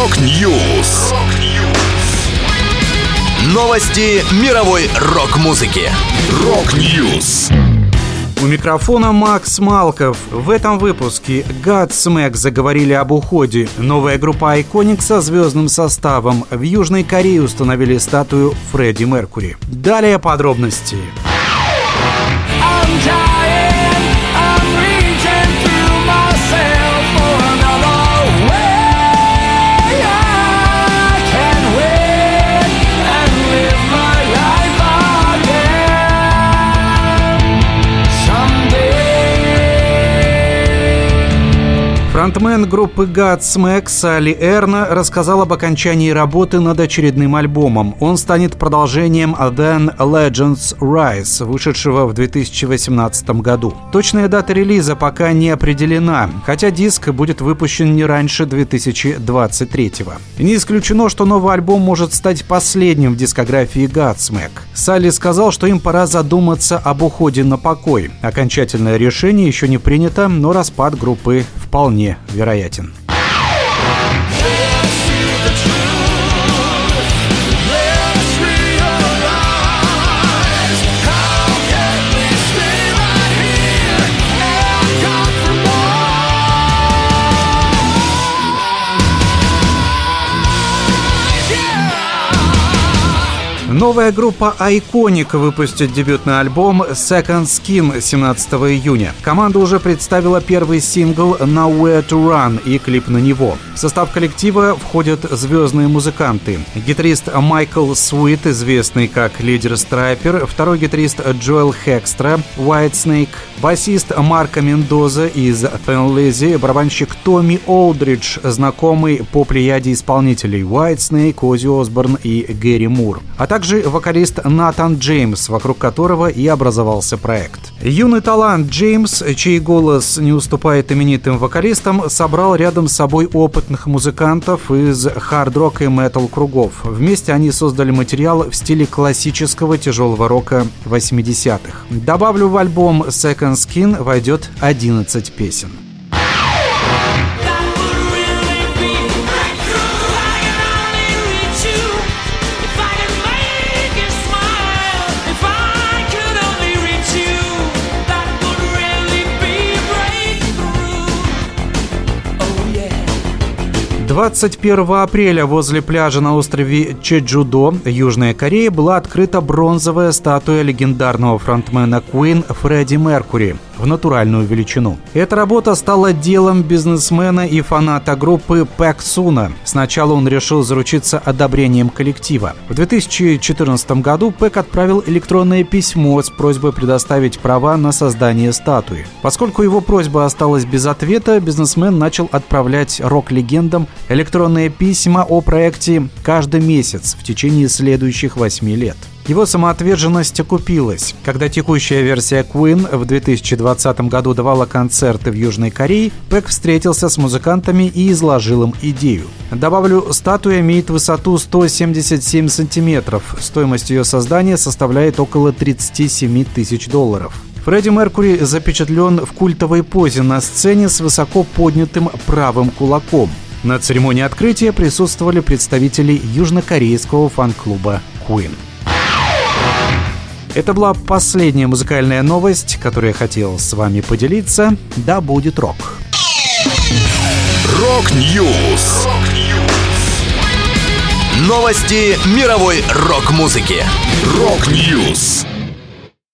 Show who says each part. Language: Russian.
Speaker 1: Rock News. Новости мировой рок-музыки. Rock News.
Speaker 2: У микрофона Макс Малков. В этом выпуске Godsmack заговорили об уходе. Новая группа Iconic со звездным составом. В Южной Корее установили статую Фредди Меркури. Далее подробности. I'm Фронтмен группы Godsmack Салли Эрна рассказал об окончании работы над очередным альбомом. Он станет продолжением Then Legends Rise, вышедшего в 2018 году. Точная дата релиза пока не определена, хотя диск будет выпущен не раньше 2023 Не исключено, что новый альбом может стать последним в дискографии Godsmack. Салли сказал, что им пора задуматься об уходе на покой. Окончательное решение еще не принято, но распад группы вполне вероятен. Новая группа Iconic выпустит дебютный альбом Second Skin 17 июня. Команда уже представила первый сингл Nowhere to Run и клип на него. В состав коллектива входят звездные музыканты. Гитарист Майкл Суит, известный как лидер Страйпер, второй гитарист Джоэл Хекстра, White Snake, басист Марко Мендоза из Thin Lizzy, барабанщик Томми Олдридж, знакомый по плеяде исполнителей White Snake, Ози Осборн и Гэри Мур, а также также вокалист Натан Джеймс, вокруг которого и образовался проект. Юный талант Джеймс, чей голос не уступает именитым вокалистам, собрал рядом с собой опытных музыкантов из хард-рок и метал кругов. Вместе они создали материал в стиле классического тяжелого рока 80-х. Добавлю в альбом Second Skin войдет 11 песен. 21 апреля возле пляжа на острове Чеджудо, Южная Корея, была открыта бронзовая статуя легендарного фронтмена Queen Фредди Меркури в натуральную величину. Эта работа стала делом бизнесмена и фаната группы Пэк Суна. Сначала он решил заручиться одобрением коллектива. В 2014 году Пэк отправил электронное письмо с просьбой предоставить права на создание статуи. Поскольку его просьба осталась без ответа, бизнесмен начал отправлять рок-легендам электронные письма о проекте каждый месяц в течение следующих восьми лет. Его самоотверженность окупилась. Когда текущая версия Queen в 2020 году давала концерты в Южной Корее, Пэк встретился с музыкантами и изложил им идею. Добавлю, статуя имеет высоту 177 сантиметров. Стоимость ее создания составляет около 37 тысяч долларов. Фредди Меркури запечатлен в культовой позе на сцене с высоко поднятым правым кулаком. На церемонии открытия присутствовали представители южнокорейского фан-клуба Queen. Это была последняя музыкальная новость, которую я хотел с вами поделиться. Да будет рок!
Speaker 1: Rock News! Новости мировой рок-музыки. Rock News!